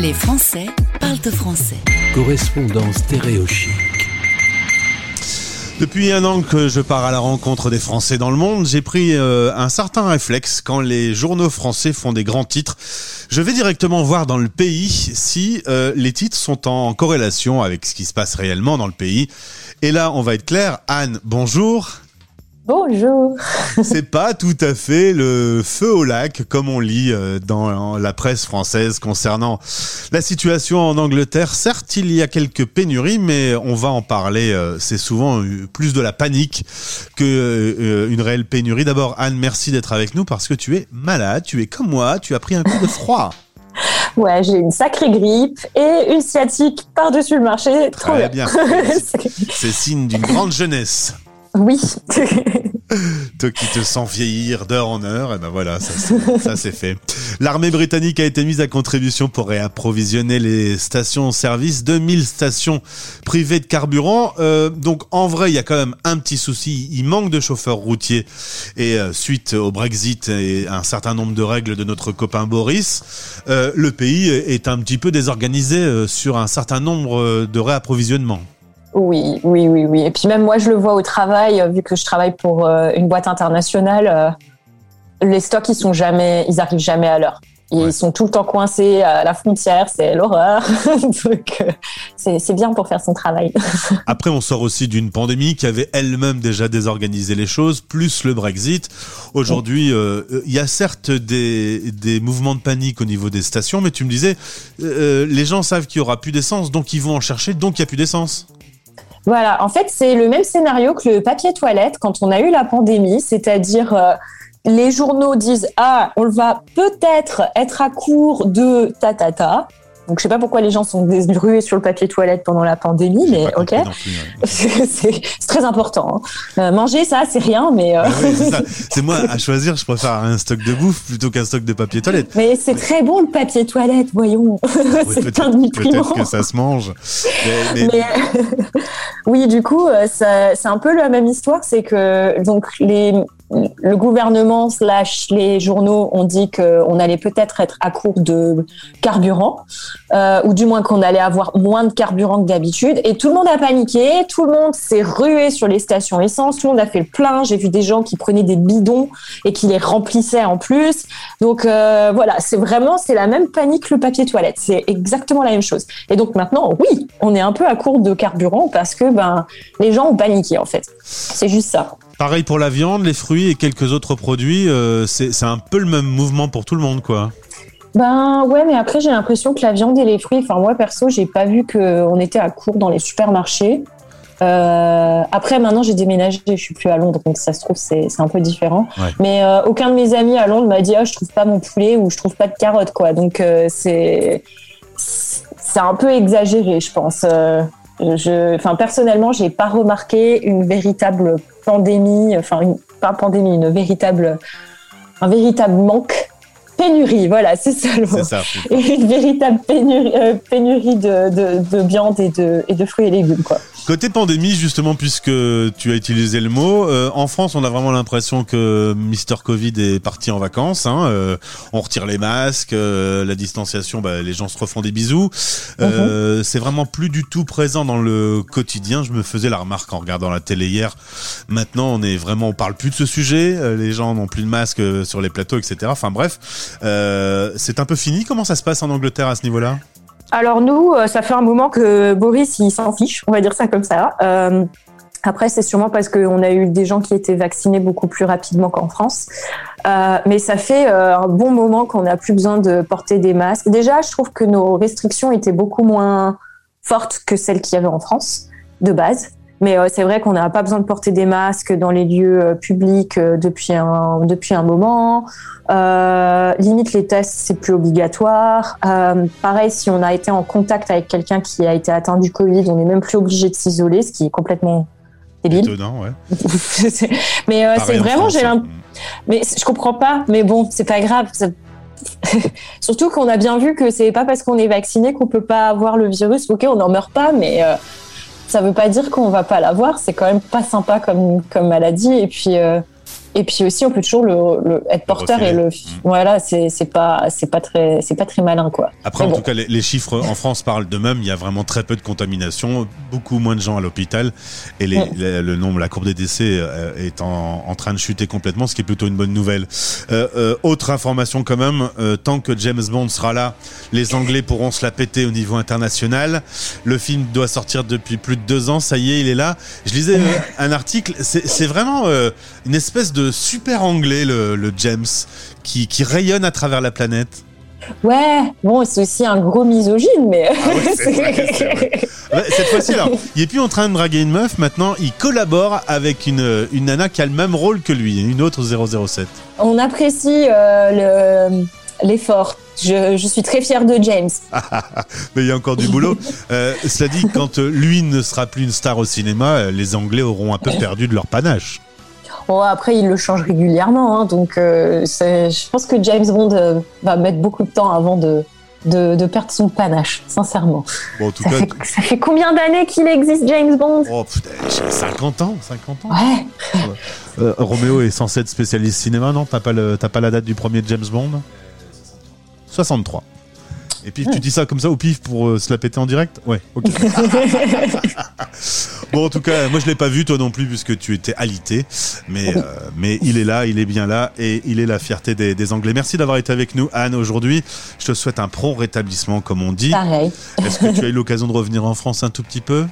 Les Français parlent français. Correspondance stéréochique. Depuis un an que je pars à la rencontre des Français dans le monde, j'ai pris euh, un certain réflexe quand les journaux français font des grands titres. Je vais directement voir dans le pays si euh, les titres sont en corrélation avec ce qui se passe réellement dans le pays. Et là, on va être clair. Anne, bonjour. Bonjour. C'est pas tout à fait le feu au lac comme on lit euh, dans la presse française concernant la situation en Angleterre. Certes, il y a quelques pénuries, mais on va en parler. Euh, c'est souvent plus de la panique que euh, une réelle pénurie. D'abord, Anne, merci d'être avec nous parce que tu es malade. Tu es comme moi. Tu as pris un coup de froid. Ouais, j'ai une sacrée grippe et une sciatique par-dessus le marché. Trop Très bien. C'est signe d'une grande jeunesse. Oui. Toi qui te sens vieillir d'heure en heure, et ben voilà, ça c'est fait. L'armée britannique a été mise à contribution pour réapprovisionner les stations-service, 2000 stations privées de carburant. Euh, donc en vrai, il y a quand même un petit souci, il manque de chauffeurs routiers. Et euh, suite au Brexit et un certain nombre de règles de notre copain Boris, euh, le pays est un petit peu désorganisé sur un certain nombre de réapprovisionnements. Oui, oui, oui, oui. Et puis même moi, je le vois au travail, vu que je travaille pour euh, une boîte internationale, euh, les stocks, ils sont jamais, ils arrivent jamais à l'heure. Ils sont tout le temps coincés à la frontière, c'est l'horreur. Donc, euh, c'est bien pour faire son travail. Après, on sort aussi d'une pandémie qui avait elle-même déjà désorganisé les choses, plus le Brexit. Aujourd'hui, il y a certes des, des mouvements de panique au niveau des stations, mais tu me disais, les gens savent qu'il y aura plus d'essence, donc ils vont en chercher, donc il y a plus d'essence. Voilà, en fait, c'est le même scénario que le papier toilette quand on a eu la pandémie, c'est-à-dire euh, les journaux disent ah, on va peut-être être à court de ta ta ta. Donc je sais pas pourquoi les gens sont rués sur le papier toilette pendant la pandémie, mais ok, c'est très important. Hein. Euh, manger ça, c'est rien, mais euh... Ah c'est moi à choisir, je préfère un stock de bouffe plutôt qu'un stock de papier toilette. Mais c'est très bon le papier toilette, voyons. c'est plein de Peut-être que ça se mange. Mais, oui, du coup, euh, c'est un peu la même histoire, c'est que donc les le gouvernement slash les journaux ont dit qu'on allait peut-être être à court de carburant, euh, ou du moins qu'on allait avoir moins de carburant que d'habitude. Et tout le monde a paniqué, tout le monde s'est rué sur les stations essence, tout le monde a fait le plein. J'ai vu des gens qui prenaient des bidons et qui les remplissaient en plus. Donc euh, voilà, c'est vraiment c'est la même panique que le papier toilette. C'est exactement la même chose. Et donc maintenant, oui, on est un peu à court de carburant parce que ben les gens ont paniqué en fait. C'est juste ça. Pareil pour la viande, les fruits et quelques autres produits. Euh, c'est un peu le même mouvement pour tout le monde, quoi. Ben ouais, mais après j'ai l'impression que la viande et les fruits. Enfin moi perso, j'ai pas vu qu'on était à court dans les supermarchés. Euh, après, maintenant, j'ai déménagé, je suis plus à Londres, donc ça se trouve, c'est un peu différent. Mais euh, aucun de mes amis à Londres m'a dit, ah, je trouve pas mon poulet ou je trouve pas de carottes, quoi. Donc, c'est c'est un peu exagéré, je pense. je, enfin, personnellement, j'ai pas remarqué une véritable pandémie, enfin une, pas pandémie, une véritable, un véritable manque pénurie, voilà, c'est ça le mot. Une véritable pénurie, euh, pénurie de, de, de, viande et de, et de fruits et légumes, quoi. Côté pandémie, justement, puisque tu as utilisé le mot, euh, en France, on a vraiment l'impression que Mister Covid est parti en vacances. Hein, euh, on retire les masques, euh, la distanciation, bah, les gens se refont des bisous. Mhm. C'est vraiment plus du tout présent dans le quotidien. Je me faisais la remarque en regardant la télé hier. Maintenant, on est vraiment, on parle plus de ce sujet. les gens n'ont plus de masques sur les plateaux, etc. Enfin bref, c'est un peu fini. Comment ça se passe en Angleterre à ce niveau-là? Alors nous, euh, ça fait un moment que Boris, il s'en fiche, on va dire ça comme ça. Euh, après, c'est sûrement parce qu'on a eu des gens qui étaient vaccinés beaucoup plus rapidement qu'en France. Euh, mais ça fait un bon moment qu'on n'a plus besoin de porter des masques. Déjà, je trouve que nos restrictions étaient beaucoup moins fortes que celles qu'il y avait en France, de base. Mais euh, c'est vrai qu'on n'a pas besoin de porter des masques dans les lieux euh, publics euh, depuis un depuis un moment. limite les tests c'est plus obligatoire. pareil si on a été en contact avec quelqu'un qui a été atteint du Covid, on n'est même plus obligé de s'isoler, ce qui est complètement débile. Étonnant, ouais. mais c'est vraiment j'ai l'impression. Mais je comprends pas. Mais bon, c'est pas grave. Surtout qu'on a bien vu que c'est pas parce qu'on est vacciné qu'on peut pas avoir le virus. Ok, on n'en meurt pas, mais ça veut pas dire qu'on va pas l'avoir. C'est quand même pas sympa comme, comme maladie. Et puis, euh, Et puis aussi, on peut toujours le, le être porteur et le. Voilà, c'est pas c'est pas très c'est pas très malin quoi. Après, Mais en bon. tout cas, les, les chiffres en France parlent d'eux-mêmes. Il y a vraiment très peu de contamination, beaucoup moins de gens à l'hôpital, et les, les- le nombre, la courbe des décès euh, est en, en train de chuter complètement, ce qui est plutôt une bonne nouvelle. Euh, euh, autre information quand même, euh, tant que James Bond sera là, les Anglais pourront se la péter au niveau international. Le film doit sortir depuis plus de deux ans. Ça y est, il est là. Je lisais un article. C'est vraiment une espèce de super anglais, le, le James, qui, qui rayonne à travers la planète. Ouais, bon, c'est aussi un gros misogyne, mais. Ah ouais, c'est vrai, c'est vrai. Ouais, cette fois-ci, alors, il est plus en train de draguer une meuf. Maintenant, il collabore avec une, une nana qui a le même rôle que lui, une autre 007. On apprécie euh, le- l'effort. Je, je suis très fière de James. Mais il y a encore du boulot. Euh, cela dit, quand euh, lui ne sera plus une star au cinéma, les Anglais auront un peu perdu de leur panache. Bon, après, il le change régulièrement, hein, donc euh, je pense que James Bond euh, va mettre beaucoup de temps avant de, de, de perdre son panache, sincèrement. Bon, en tout Ça cas, fait, ça fait combien d'années qu'il existe, James Bond? Oh, putain, j'ai 50 ans, 50 ans. Ouais, Euh, Roméo est censé être spécialiste cinéma, non? T'as pas, le- pas la date du premier James Bond? 63. Et puis tu dis ça comme ça au pif pour euh, se la péter en direct? Ouais, ok. bon, en tout cas, moi je l'ai pas vu, toi non plus, puisque tu étais alité. Mais, euh, mais il est là, il est bien là, et il est la fierté des, des Anglais. Merci d'avoir été avec nous, Anne, aujourd'hui. Je te souhaite un prompt rétablissement, comme on dit. pareil. Est-ce que tu as eu l'occasion de revenir en France un tout petit peu?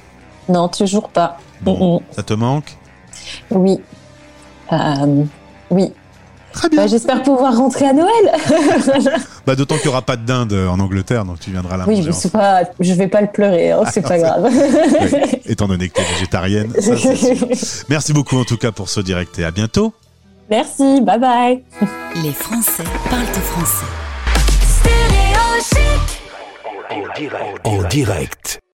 Non, toujours pas. Bon, Mm, ça te manque? Oui. Euh, oui. Très bien. Bah, J'espère pouvoir rentrer à Noël. Bah, D'autant qu'il n'y aura pas de dinde en Angleterre, donc tu viendras la oui, mais en pas, je vais pas le pleurer, hein, c'est pas grave. Oui, étant donné que tu es végétarienne. ça. Merci beaucoup en tout cas pour ce direct et à bientôt. Merci, bye bye. Les Français parlent français. En direct